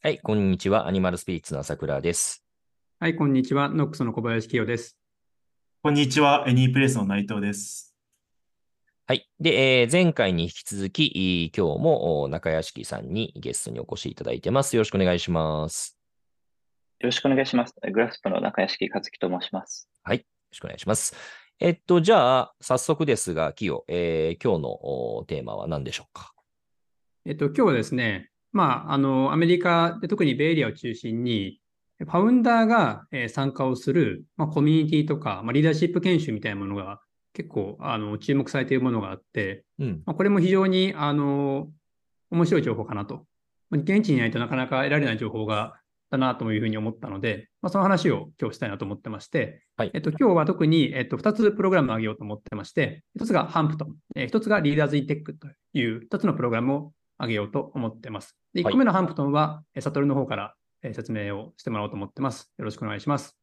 はい、こんにちは。アニマルスピリッツの朝倉です。はい、こんにちは。ノックスの小林清です。こんにちは。エニープレイスの内藤です。はい。で、えー前回に引き続き、い今日もお中屋敷さんにゲストにお越しいただいてます。よろしくお願いします。よろしくお願いします。グラスプの中屋敷和樹と申します。よろしくお願いします。えっと、じゃあ、早速ですが、清、えー今日のおテーマは何でしょうか？えっと、今日はですね、まあ、あの、アメリカで特にベイエリアを中心に、ファウンダーがえー参加をする、まあ、コミュニティとか、まあ、リーダーシップ研修みたいなものが結構、あの、注目されているものがあって、うん。まあ、これも非常に、あの、面白い情報かなと。まあ現地にいないとなかなか得られない情報が、だなというふうに思ったので、まあ、その話を今日したいなと思ってまして、はいえっと、今日は特に、えっと、2つプログラムを上げようと思ってまして、1つがハンプトン、えー1つがリーダーズ・インテックという2つのプログラムを上げようと思ってます。ではい1個目の Hampton は、えーサトルの方からえー説明をしてもらおうと思ってます。よろしくお願いします。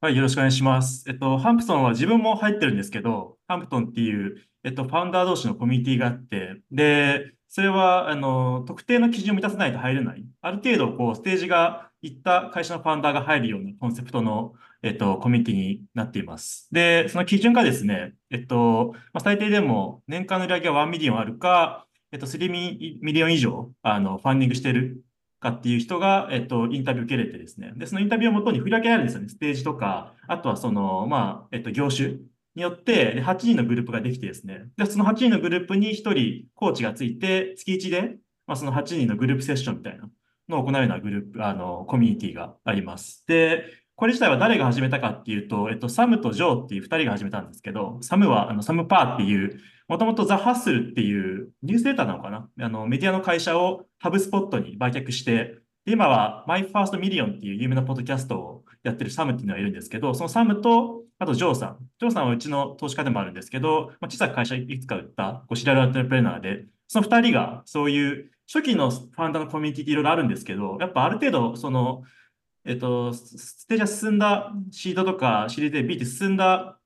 はい、よろしくお願いします。えっと、 Hampton は自分も入ってるんですけど、 Hampton っていう、えっと、ファウンダー同士のコミュニティがあって、で、それは、あの、特定の基準を満たさないと入れない。ある程度、こう、ステージがいった会社の founder が入るようなコンセプトの、えっと、コミュニティになっています。で、その基準がですね、えっと、まあ、最低でも年間の売り上げが1 million あるか、えっと、3 million 以上、あの、 funding してるかっていう人が、えっと、インタビュー受けれてですね。で、そのインタビューをもとに振り分けられるんですよね。ステージとか、あとはその、まあ、えっと、業種によって、で8人のグループができてですね。で、その8人のグループに1人コーチがついて、月1で、まあ、その8人のグループセッションみたいなのを行うようなグループ、あの、コミュニティがあります。で、これ自体は誰が始めたかっていうと、えっと、サムとジョーっていう2人が始めたんですけど、サムは、あの、サムパーっていう、もともとザ・ハッスルっていうニュースデータなのかな？あの、メディアの会社をハブスポットに売却して、今は My First Million っていう有名なポッドキャストをやってるサムっていうのがいるんですけど、そのサムと、あとジョーさん。ジョーさんはうちの投資家でもあるんですけど、まあ、小さく会社いくつか売った serial entrepreneur で、その二人がそういう初期の founder のコミュニティっていろいろあるんですけど、やっぱある程度その、えっと、スステージが進んだシードとかシリーズ B って進んだ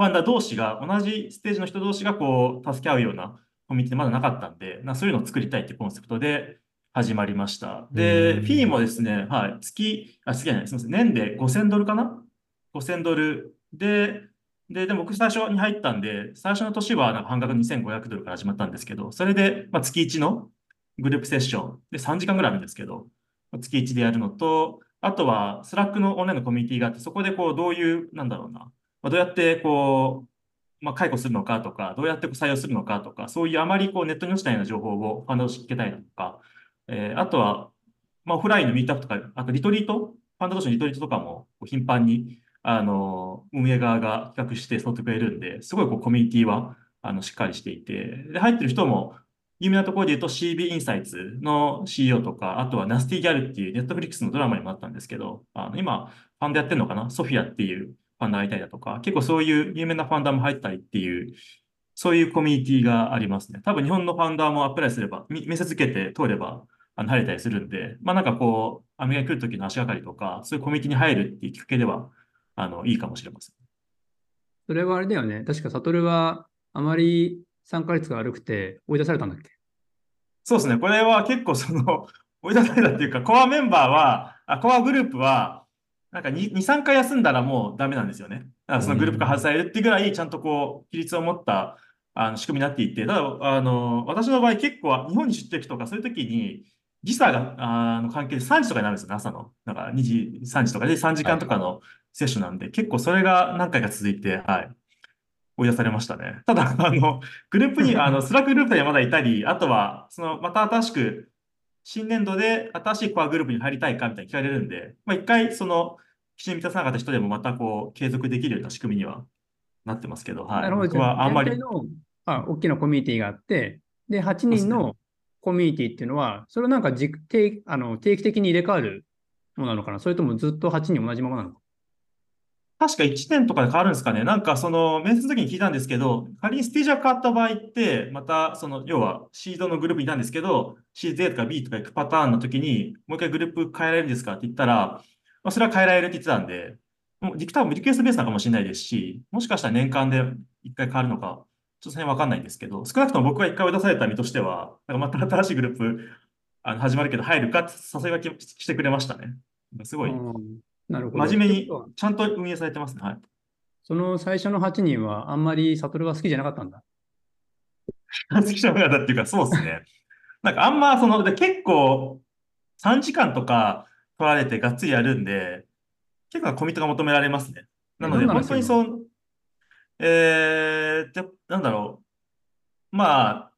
founder 同士が、同じステージの人同士がこう、助け合うようなコミュニティまだなかったんで、なそういうのを作りたいっていうコンセプトで始まりました。で、うんフィーもですね、はい、月、あ、月じゃない、すみません、年で5000ドルかな ?5000 ドルで、で、でも僕最初に入ったんで、最初の年はなんか半額2500ドルから始まったんですけど、それで、まあ、月1のグループセッションで3時間ぐらいあるんですけど、月1でやるのと、あとは、 Slack のオンラインのコミュニティがあって、そこでこう、どういう、なんだろうな、まあ、どうやってこう、まあ、解雇するのかとか、どうやって採用するのかとか、そういうあまりこうネットに落ちないような情報をファンドを知けたいなとか、えーあとは、まあ、オフラインのミートアップとか、あとリトリート、ファンド同士のリトリートとかも頻繁に、あの、運営側が企画して誘ってくれるんで、すごいこうコミュニティは、あの、しっかりしていて、で、入ってる人も、有名なところで言うと CB インサイツの CEO とか、あとはナスティギャルっていうネットフリックスのドラマにもあったんですけど、あの今、ファンドやってるのかな？ソフィアっていうァンダーがいたりだとか、結構そういう有名なファンダーも入ったりっていう、そういうコミュニティがありますね。多分日本のファンダーもアプライすれば、み面接受けて通れば、あの入れたりするんで、まあなんかこう、アメリカに来るときの足がかりとか、そういうコミュニティに入るっていうきっかけでは、あの、いいかもしれません。それはあれだよね。確かサトルはあまり参加率が悪くて追い出されたんだっけ？そうですね。これは結構その、追い出されたっていうか、コアメンバーは、あコアグループは、なんか2、2、3回休んだらもうダメなんですよね。そのグループから外されるってぐらい、ちゃんとこう、規律を持ったあの仕組みになっていて、ただ、あの、私の場合結構日本に出張行くとか、そういう時に、時差が、あの関係で3時とかになるんですよね、朝の。なんか2時、3時とかで3時間とかのセッションなんで、結構それが何回か続いて、はい。追い出されましたね。ただ、あの、グループに、あの、 Slack グループにはまだいたり、あとは、その、また新しく、新年度で新しいコアグループに入りたいかみたいに聞かれるんで、まあ、一回、その、基準満たさなかった人でもまたこう、継続できるような仕組みにはなってますけど、はい。僕はあんまりあ大きなコミュニティがあって、で、8人のコミュニティっていうのは、それをなんかじ定あの定期的に入れ替わるものなのかな？それともずっと8人同じままなのか？確か1年とかで変わるんですかね。なんかその、面接の時に聞いたんですけど、仮にステージが変わった場合って、またその、要はシードのグループにいたんですけど、シーズ A とか B とか行くパターンの時に、もう一回グループ変えられるんですかって言ったら、まあ、それは変えられるって言ってたんで、もうリ多分リクエストベースなのかもしれないですし、もしかしたら年間で一回変わるのか、ちょっとその辺わかんないんですけど、少なくとも僕が一回追い出された身としては、なんかまた新しいグループあの始まるけど入るかって誘いがきしてくれましたね。すごい、うんなるほど。真面目にちゃんと運営されてますね。はい。その最初の8人はあんまりサトルが好きじゃなかったんだ。好きじゃなかったっていうか、そうですね。なんかあんまその、で結構3時間とか取られてがっつりやるんで、結構コミットが求められますね。なので、本当にそう、えー、じゃ、なんだろう。まあ、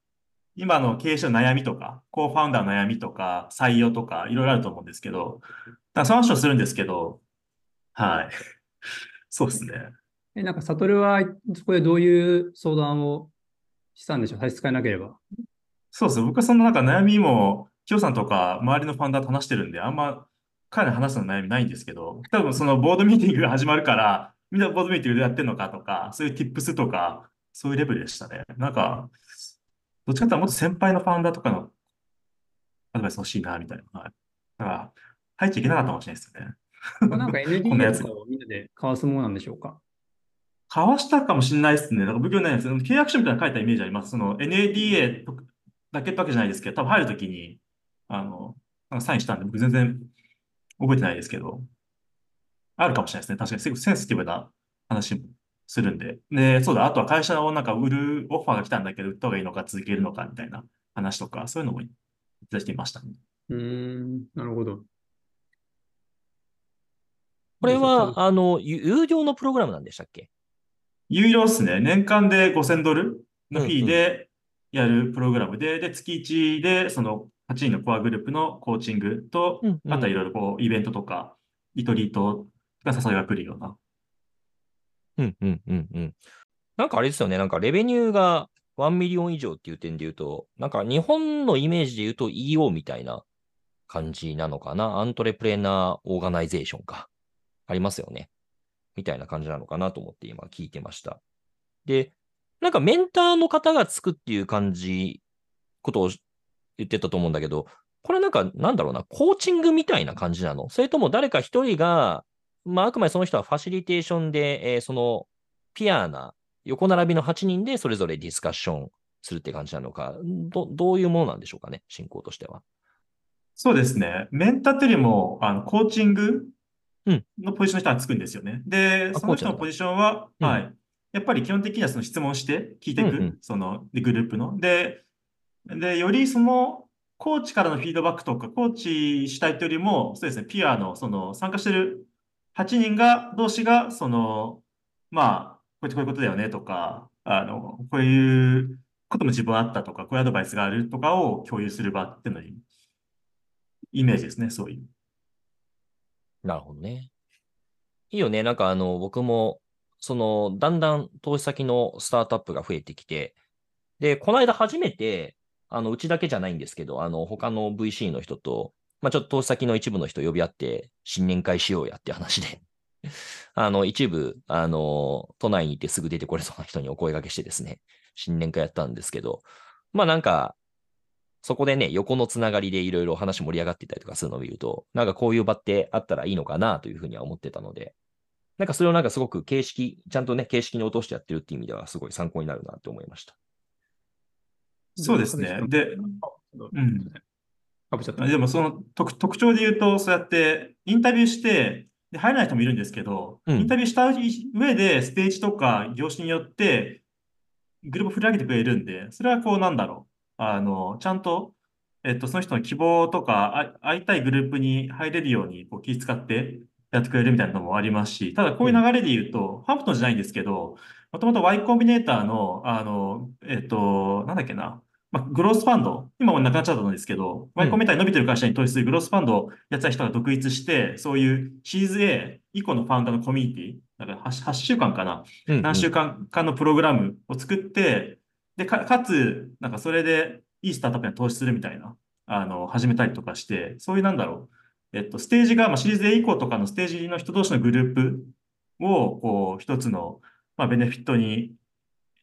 今の経営者の悩みとか、コーファウンダーの悩みとか、採用とか、いろいろあると思うんですけど、だその話をするんですけど、はい。そうですね。え、なんかサトルはそこでどういう相談をしたんでしょう？差し支えなければ。そうです。僕はそんななんか悩みも、キヨさんとか周りのファンダーと話してるんで、あんま彼に話すの悩みないんですけど、多分そのボードミーティングが始まるから、みんなボードミーティングでやってるのかとか、そういう tips とか、そういうレベルでしたね。なんか、どっちかっていうともっと先輩のファウンダーとかのアドバイス欲しいな、みたいな。はい。だから、入っちゃいけなかったかもしれないですよね。まあなんかこんなや NDA つとかをみんなで交わすものなんでしょうか？交わしたかもしれないですね。だから僕はね、その契約書みたいなの書いたイメージあります。その NADA とだけってわけじゃないですけど、多分入るときに、あの、なんかサインしたんで、僕全然覚えてないですけど、あるかもしれないですね。確かに、すごくセンシティブな話もするんで。で、そうだ、あとは会社をなんか売るオファーが来たんだけど、売った方がいいのか続けるのかみたいな話とか、そういうのもいただいていましたね。うーん、なるほど。これでは、あの、有有料のプログラムなんでしたっけ？有料ですね。年間で5000ドルのフィーでやるプログラムで、で、月1でその8人のコアグループのコーチングとうんう、んあとはいろいろこう、イベントとか、リトリートが誘いが来るような。うんうんうんうん。なんかあれですよね、なんか revenue が1 million 以上っていう点で言うと、なんか日本のイメージで言うと EO みたいな感じなのかな。 Entrepreneur Organization か。ありますよね。みたいな感じなのかなと思って今聞いてました。で、なんかメンターの方がつくっていう感じ、ことを言ってたと思うんだけど、これなんか、なんだろうな、コーチングみたいな感じなの？それとも誰か一人が、まあ、あくまでその人はファシリテーションで、えーその、ピアな、横並びの8人でそれぞれディスカッションするって感じなのか、どどういうものなんでしょうかね、進行としては。そうですね。メンターっていうよりも、あの、コーチングうんのポジションの人がつくんですよね。で、あその人のポジションは、うんはい。やっぱり基本的にはその質問して聞いていく、うんうんその、で、グループの。で、で、よりその、コーチからのフィードバックとか、コーチしたいというよりも、そうですね、ピアの、その、参加してる8人が、同士が、その、まあ、こうやってこういうことだよねとか、あの、こういうことも自分あったとか、こういうアドバイスがあるとかを共有する場っていうのに、イメージですね、そういう。なるほどね。いいよね。なんかあの、僕も、その、だんだん投資先のスタートアップが増えてきて、で、この間初めて、あの、うちだけじゃないんですけど、あの、他の VC の人と、まあ、ちょっと投資先の一部の人呼び合って、新年会しようやって話で、あの、一部、あの、都内にいてすぐ出てこれそうな人にお声掛けしてですね、新年会やったんですけど、まあなんか、そこでね、横のつながりでいろいろ話盛り上がってたりとかするのを見ると、なんかこういう場ってあったらいいのかなというふうには思ってたので、なんかそれをなんかすごく形式、ちゃんとね、形式に落としてやってるっていう意味ではすごい参考になるなって思いました。そうですね。で、うん。かぶっちゃった。でもその特特徴で言うと、そうやってインタビューして、で入らない人もいるんですけど、うんインタビューした上でステージとか業種によってグループを振り上げてくれるんで、それはこうなんだろう。あの、ちゃんと、えっと、その人の希望とか、あ会いたいグループに入れるようにこう気遣ってやってくれるみたいなのもありますし、ただこういう流れで言うと、ハンプトンじゃないんですけど、もともと Y コンビネーターの、あの、えっと、なんだっけな、まあ、グロースファンド、今もうなくなっちゃったんですけど、Y コンビネーターに伸びてる会社に投資するグロースファンドをやってた人が独立して、そういうシーズ A 以降のファウンダーのコミュニティ、だから 8, 8週間かな、うんうん。何週間かのプログラムを作って、で、か、かつ、なんかそれでいいスタートアップに投資するみたいな、あの、始めたりとかして、そういうなんだろう、えっと、ステージが、まあ、シリーズ A 以降とかのステージの人同士のグループを、こう、一つの、まあ、ベネフィットに、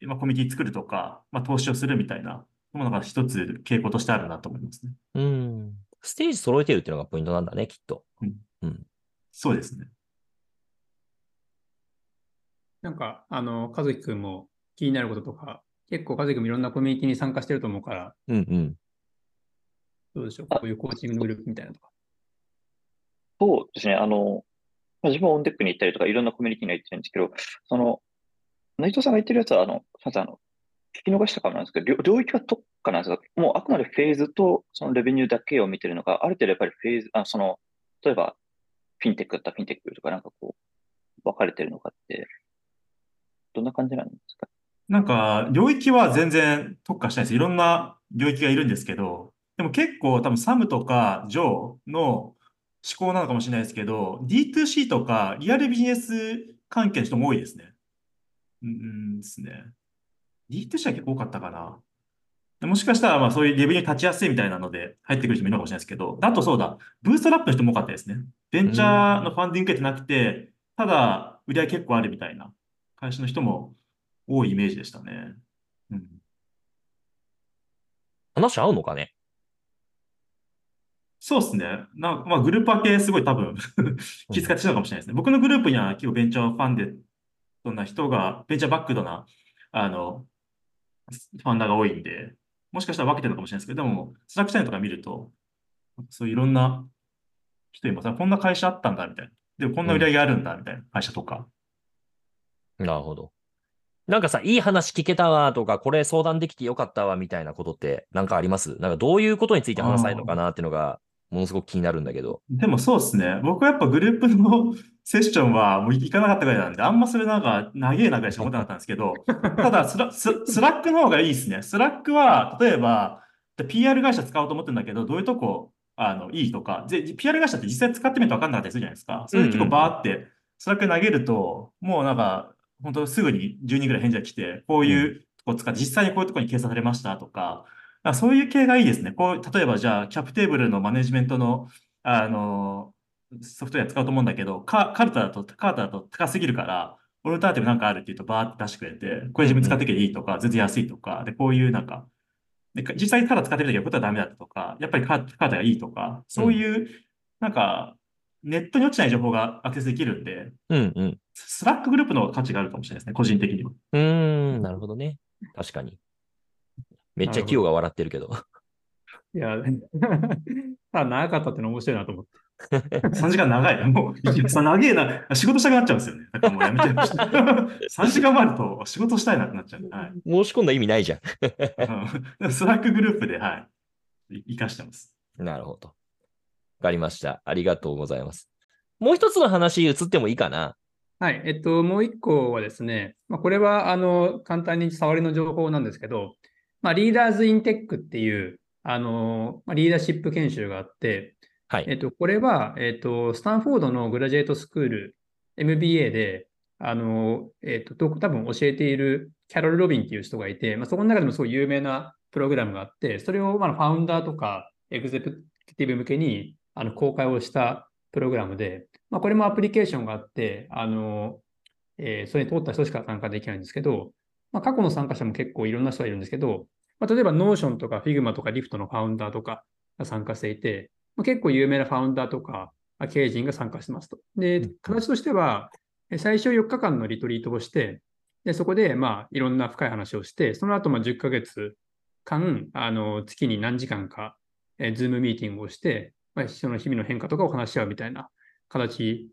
まあ、コミュニティ作るとか、まあ、投資をするみたいなものが一つ傾向としてあるなと思いますね。うん。ステージ揃えてるっていうのがポイントなんだね、きっと。うんうん。そうですね。なんか、あの、和樹くんも気になることとか、結構和樹くんもいろんなコミュニティに参加してると思うから、うんうん。どうでしょう？こういうコーチングのグループみたいなとか。そうですね。あの、自分はオンデックに行ったりとか、いろんなコミュニティに行ってるんですけど、その、内藤さんが言ってるやつは、あの、すみません、あの、聞き逃したかもなんですけど、領域は特化なんですが、もうあくまでフェーズとそのレベニューだけを見てるのが、ある程度やっぱりフェーズ、あその、例えば、フィンテックだったらフィンテックとかなんかこう、分かれてるのかって、どんな感じなんですか？なんか、領域は全然特化したいです。いろんな領域がいるんですけど、でも結構多分サムとかジョーの思考なのかもしれないですけど、D2C とかリアルビジネス関係の人も多いですね。うんですね。D2C は結構多かったかな。もしかしたら、まあそういうレベルに立ちやすいみたいなので入ってくる人もいるのかもしれないですけど、あとそうだ、ブーストラップの人も多かったですね。ベンチャーのファンディング受けてなくて、ただ売り上げ結構あるみたいな会社の人も多いイメージでしたね。うん。話合うのかね？そうですね。な、まあグループ分けすごい多分気遣ってたのかもしれないですね。僕のグループには結構ベンチャーファンデドな人が、ベンチャーバックドな、あの、ファンダーが多いんで、もしかしたら分けてるのかもしれないですけど、でも、スラックチャンネルとか見ると、そういういろんな人います。こんな会社あったんだ、みたいな。でも、こんな売り上げあるんだ、みたいな会社とか。なるほど。なんかさ、いい話聞けたわとか、これ相談できてよかったわみたいなことってなんかあります？なんかどういうことについて話したいのかなっていうのが、ものすごく気になるんだけど。でもそうですね。僕はやっぱグループの セッションはもう行かなかったぐらいなんで、あんまそれなんか長えなぐらいしか思ってなかったんですけど、ただスラス Slack の方がいいですね。 Slack は、例えば、PR 会社使おうと思ってるんだけど、どういうとこ、あの、いいとか、で、PR 会社って実際使ってみると分かんなかったりするじゃないですか。それで結構バーって、Slack 投げると、もうなんか、本当すぐに10人ぐらい返事が来て、こういうとこ使って、実際にこういうとこに掲載されましたとか、あそういう系がいいですね。こう、例えばじゃあ、 cap table のマネジメントの、あの、ソフトウェア使うと思うんだけど、カ Carta だと、 Carta だと高すぎるから、 alternative なんかあるって言うとバーって出してくれて、これ自分使ってきていいとか、全然安いとか、で、こういうなんか、で実際に Carta 使ってみたけど、ここはダメだったとか、やっぱり Carta がいいとか、そういう、なんか、ネットに落ちてない情報がアクセスできるんで、うんうん。 Slackグループの価値があるかもしれないですね、個人的には。うーん、なるほどね。確かに。めっちゃ企業が笑ってるけど。いや、ただ長かったっての面白いなと思って。3時間長い。もう、長えな。仕事したくなっちゃうんですよね。だからもうやめちゃいました。3時間もあると仕事したいなってなっちゃう。はい。申し込んだ意味ないじゃん。うん Slack グループで、はい。い活かしてます。なるほど。わかりました。ありがとうございます。もう一つの話移ってもいいかな？はい。えっと、もう一個はですね、まあ、これは、あの、簡単に触りの情報なんですけど、まあ、リーダーズインテックっていう、あの、まあ、リーダーシップ研修があって、はい。えっと、これは、えっと、スタンフォードのグラジュエートスクール、MBA で、あの、えっと、ど多分教えているキャロル・ロビンっていう人がいて、まあ、そこの中でもすごい有名なプログラムがあって、それを、まあ、ファウンダーとかエグゼクティブ向けにあの公開をしたプログラムで、まあ、これもアプリケーションがあって、あの、えーそれに通った人しか参加できないんですけど、まあ、過去の参加者も結構いろんな人がいるんですけど、まあ、例えば Notion とか Figma とか Lift のファウンダーとかが参加していて、まあ、結構有名なファウンダーとかまあ経営陣が参加してますと。でうん、形としては、え最初4日間のリトリートをして、でそこでまあいろんな深い話をして、その後まあ10ヶ月間、あの月に何時間か、えー、ズームミーティングをして、まあ、その日々の変化とかを話し合うみたいな形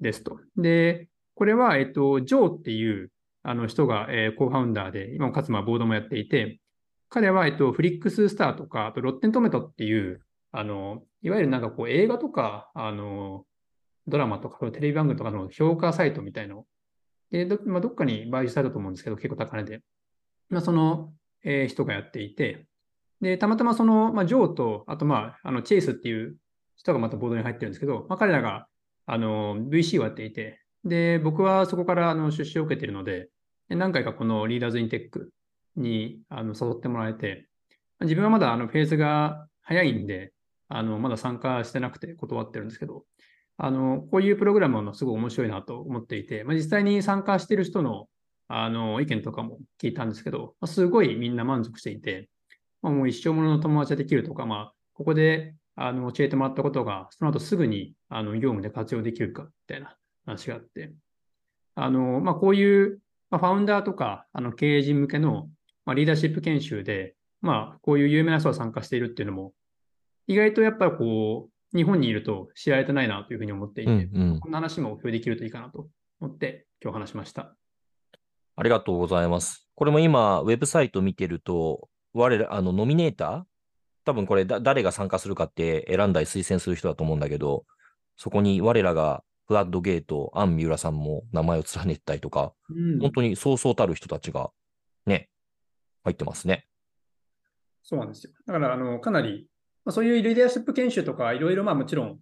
ですと。で、これは、えっと、ジョーっていうあの人が、えーコーファウンダーで、今もかつまボードもやっていて、彼は、えっと、フリックススターとか、あとロッテントメトっていう、あの、いわゆるなんかこう映画とか、あの、ドラマとか、テレビ番組とかの評価サイトみたいの。で、ど,、まあ、どっかに買収されたと思うんですけど、結構高値で。まあ、その、えー人がやっていて、で、たまたまその、まあ、ジョーと、あとまあ、あの、チェイスっていう人がまたボードに入ってるんですけど、まあ、彼らが、あの、VC をやっていて、で、僕はそこからあの出資を受けているので、何回かこのリーダーズインテックにあの誘ってもらえて、自分はまだあのフェーズが早いんで、あの、まだ参加してなくて断ってるんですけど、あの、こういうプログラムはすごい面白いなと思っていて、まあ、実際に参加している人のあの意見とかも聞いたんですけど、まあ、すごいみんな満足していて、まあ、もう一生ものの友達ができるとか、まあ、ここであの教えてもらったことが、その後すぐにあの業務で活用できるかみたいな話があって、あの、まあ、こういう、まあ、ファウンダーとかあの経営陣向けの、まあ、リーダーシップ研修で、まあ、こういう有名な人が参加しているっていうのも、意外とやっぱりこう、日本にいると知られてないなというふうに思っていて、うんうんこんな話も共有できるといいかなと思って、今日話しました。ありがとうございます。これも今、ウェブサイト見てると、我ら、あの、ノミネーター？多分これだ、誰が参加するかって選んだり推薦する人だと思うんだけど、そこに我らが、フラッドゲート、アン・ミューラさんも名前を連ねてたりとか、うん本当にそうそうたる人たちが、ね、入ってますね。そうなんですよ。だから、あの、かなり、まあ、そういうリーダーシップ研修とか、いろいろ、まあもちろん、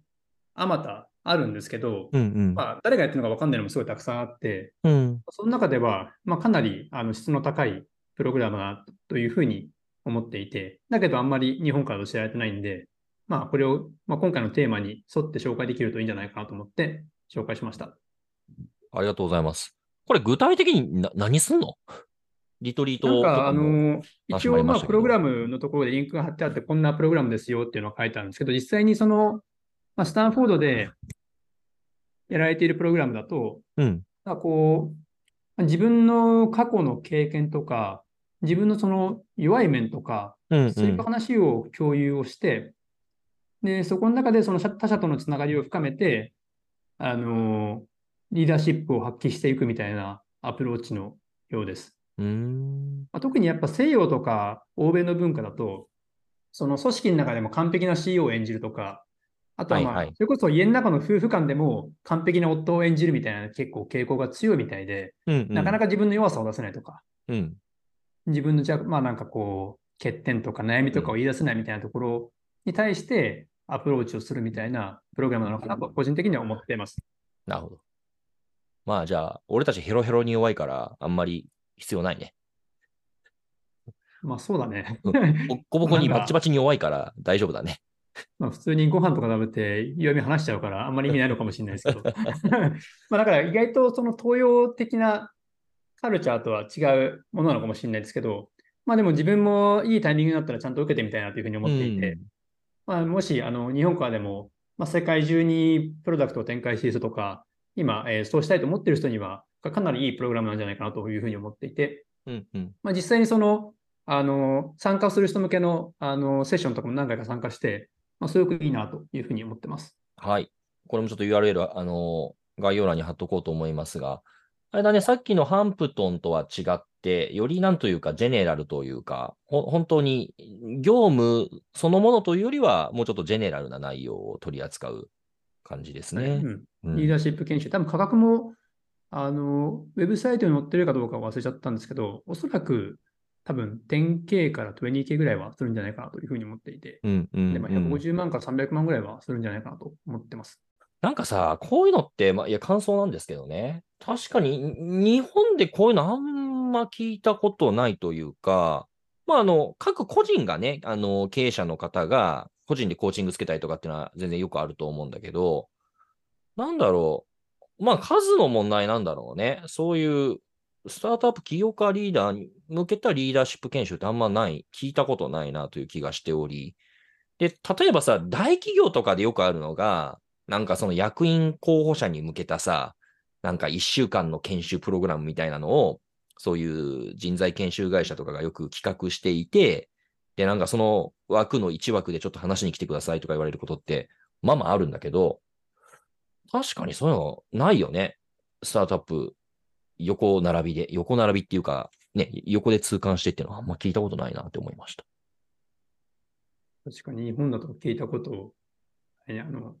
あまたあるんですけど、うんうん。まあ、誰がやってるのか分かんないのもすごいたくさんあって、うん。その中では、まあ、かなりあの質の高いプログラムだなというふうに思っていて、だけどあんまり日本から知られてないんで、まあ、これを、まあ、今回のテーマに沿って紹介できるといいんじゃないかなと思って紹介しました。ありがとうございます。これ具体的にな何すんの？リトリートとなんか、あ。の、話一応、まあ、プログラムのところでリンクが貼ってあって、こんなプログラムですよっていうのが書いてあるんですけど、実際にその、まあ、スタンフォードでやられているプログラムだと、うん。まあ、こう、自分の過去の経験とか、自分のその弱い面とか、うん、うん。そういう話を共有をして、で、そこの中でその他者とのつながりを深めて、あの、リーダーシップを発揮していくみたいなアプローチのようです。うーん。まあ、特にやっぱ西洋とか欧米の文化だと、その組織の中でも完璧な CEO を演じるとか、あとはまあ、はいはいそれこそ家の中の夫婦間でも完璧な夫を演じるみたいな結構傾向が強いみたいで、うん、うん。なかなか自分の弱さを出せないとか、うん。自分のじゃまあなんかこう、欠点とか悩みとかを言い出せないみたいなところに対してアプローチをするみたいなプログラムなのかなと個人的には思っています。なるほど。まあじゃあ、俺たちヘロヘロに弱いから、あんまり必要ないね。まあそうだね。ボッコボコに バッチバチに弱いから大丈夫だね。まあ普通にご飯とか食べて弱み話しちゃうからあんまり意味ないのかもしれないですけど。まあだから意外とその東洋的なカルチャーとは違うものなのかもしれないですけど、まあでも自分もいいタイミングになったらちゃんと受けてみたいなというふうに思っていて、まあ、もしあの日本からでも、まあ、世界中にプロダクトを展開している人とか、今、えーそうしたいと思っている人には、かなりいいプログラムなんじゃないかなというふうに思っていて、うん、うん。まあ、実際にその、あの、参加する人向けの、あの、セッションとかも何回か参加して、まあ、すごくいいなというふうに思ってます。はい。これもちょっと URL、あの、概要欄に貼っとこうと思いますが、あれだね、さっきのハンプトンとは違って、よりなんというか、ジェネラルというか、ほ本当に業務そのものというよりは、もうちょっとジェネラルな内容を取り扱う感じですね。うんうんリーダーシップ研修、多分価格も、あの、ウェブサイトに載ってるかどうか忘れちゃったんですけど、おそらく多分 10K から 20K ぐらいはするんじゃないかなというふうに思っていて、うんうんで、まあ、うん150万から300万ぐらいはするんじゃないかなと思ってます。なんかさ、こういうのって、まあ、いや、感想なんですけどね。確かに、日本でこういうのあんま聞いたことないというか、まあ、あの、各個人がね、あの、経営者の方が、個人でコーチングつけたりとかっていうのは全然よくあると思うんだけど、なんだろう。まあ、数の問題なんだろうね。そういう、スタートアップ起業家リーダーに向けたリーダーシップ研修ってあんまない、聞いたことないなという気がしており、で、例えばさ、大企業とかでよくあるのが、なんかその役員候補者に向けたさ、なんか一週間の研修プログラムみたいなのを、そういう人材研修会社とかがよく企画していて、で、なんかその枠の一枠でちょっと話に来てくださいとか言われることって、まあまああるんだけど、確かにそういうのないよね。スタートアップ、横並びで、横並びっていうか、ね、横で痛感してっていうのはあんま聞いたことないなって思いました。確かに日本だと聞いたこと、あの、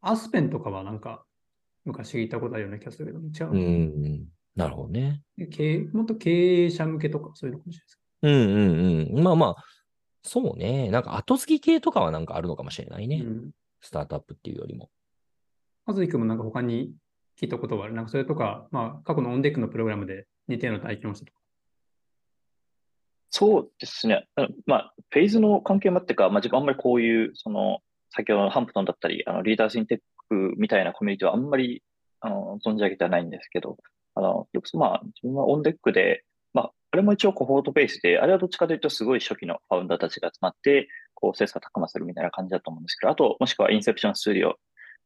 アスペンとかはなんか昔聞いたことあるような気がするけど、違ううの、ん、なるほどね。経営もっと経営者向けとかそういうのかもしれないです。うんうんうん。まあまあ、そうね。なんか後継ぎ系とかはなんかあるのかもしれないね。うん。スタートアップっていうよりも。まずいくもなんか他に聞いたことはある。なんかそれとか、まあ過去のオンデックのプログラムで似たような体験をしたとか。そうですね。まあ、フェーズの関係もあってか、まあ、自分あんまりこういう、その、先ほどのハンプトンだったり、あの、リーダーズインテックみたいなコミュニティはあんまり、あの、存じ上げてはないんですけど、あの、よくまあ、自分はオンデックで、まあ、あれも一応コホートベースで、あれはどっちかというとすごい初期のファウンダーたちが集まって、こう、切磋琢磨するみたいな感じだと思うんですけど、あと、もしくはインセプションスタジオ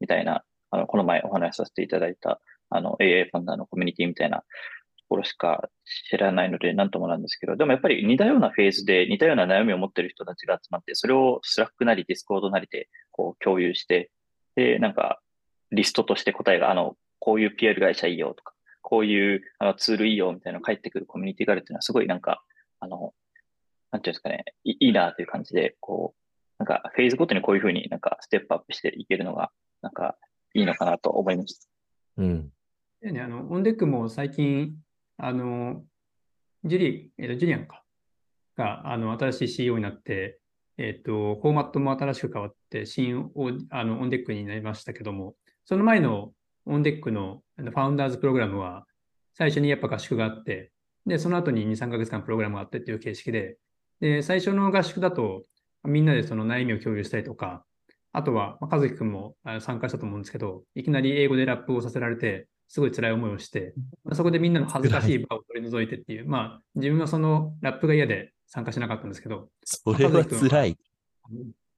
みたいな、あの、この前お話しさせていただいた、あの、AI ファンダーのコミュニティみたいなところしか知らないので、なんともなんですけど、でもやっぱり似たようなフェーズで似たような悩みを持ってる人たちが集まって、それを Slack なり Discord なりでこう共有して、で、なんかリストとして答えが、あの、こういう PL 会社いいよとか、こういうあのツールいいよみたいなのが返ってくるコミュニティがあるっていうのはすごいなんか、あの、なんていうんですかね、いいいなという感じで、こう、なんかフェーズごとにこういうふうになんかステップアップしていけるのが、なんかいいのかなと思いました。うん。でね、あの、 On Deck も最近、あの、ジュリ、えっと、ジュリアンか、が、あの、新しい CEO になって、えっと、フォーマットも新しく変わって、新オあの On Deck になりましたけども、その前の On Deck の Founders Program は、最初にやっぱ合宿があって、で、その後に2、3ヶ月間プログラムがあってっていう形式で、で、最初の合宿だと、みんなでその悩みを共有したりとか、あとは、まあ、和樹くんもあ参加したと思うんですけど、いきなり英語でラップをさせられて、すごい辛い思いをして、まあそこでみんなの恥ずかしい。場を取り除いてっていう、まあ、自分はそのラップが嫌で参加しなかったんですけど、それは辛い。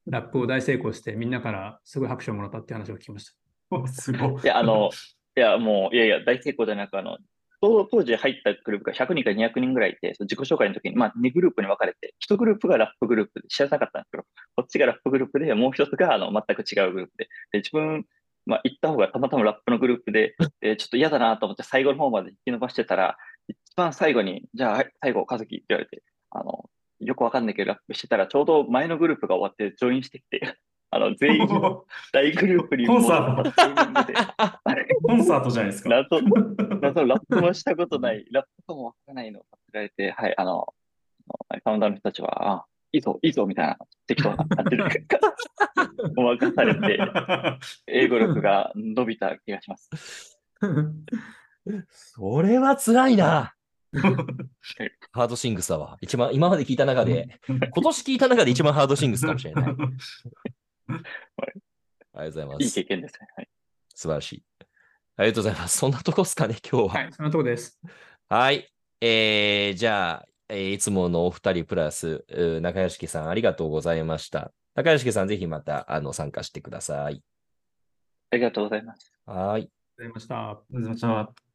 ラップを大成功して、みんなからすごい拍手をもらったっていう話を聞きました。おすごい。いや、あの、いや、もう、いやいや、大成功じゃなく、あの、当当時入ったグループが100人か200人ぐらいいて、その自己紹介の時に、まあ、2グループに分かれて、1グループがラップグループで知らなかったんですけど、こっちがラップグループで、もう一つがあの全く違うグループで、で自分、まあ、行った方がたまたまラップのグループで、でちょっと嫌だなと思って最後の方まで引き伸ばしてたら、一番最後に、じゃあ、はい最後、和樹って言われて、あの、よくわかんないけど、ラップしてたら、ちょうど前のグループが終わって、ジョインしてきて、あの、全員大グループにコンサー戻ったタイミングであれコンサートじゃないですか。謎、謎のラップもしたことない、ラップともわからないのをさせられて、はい、あの、あのファウンダーの人たちは、あ、いいぞ、いいぞ、みたいな適当な感じで、ごまかされて、英語力が伸びた気がします。それは辛いな。ハードシングスだわ。一番、今まで聞いた中で、今年聞いた中で一番ハードシングスかもしれない。ありがとうございまいいす。経験ですね。はい。素晴らしい。ありがとうございます。そんなとこっすかね、今日は。はい、そのとこです。はい。えー、じゃあ、えーいつものお二人プラス、中屋敷さんありがとうございました。中屋敷さん、ぜひまたあの参加してください。ありがとうございます。はい。ありがとうございました。ありがとうございました。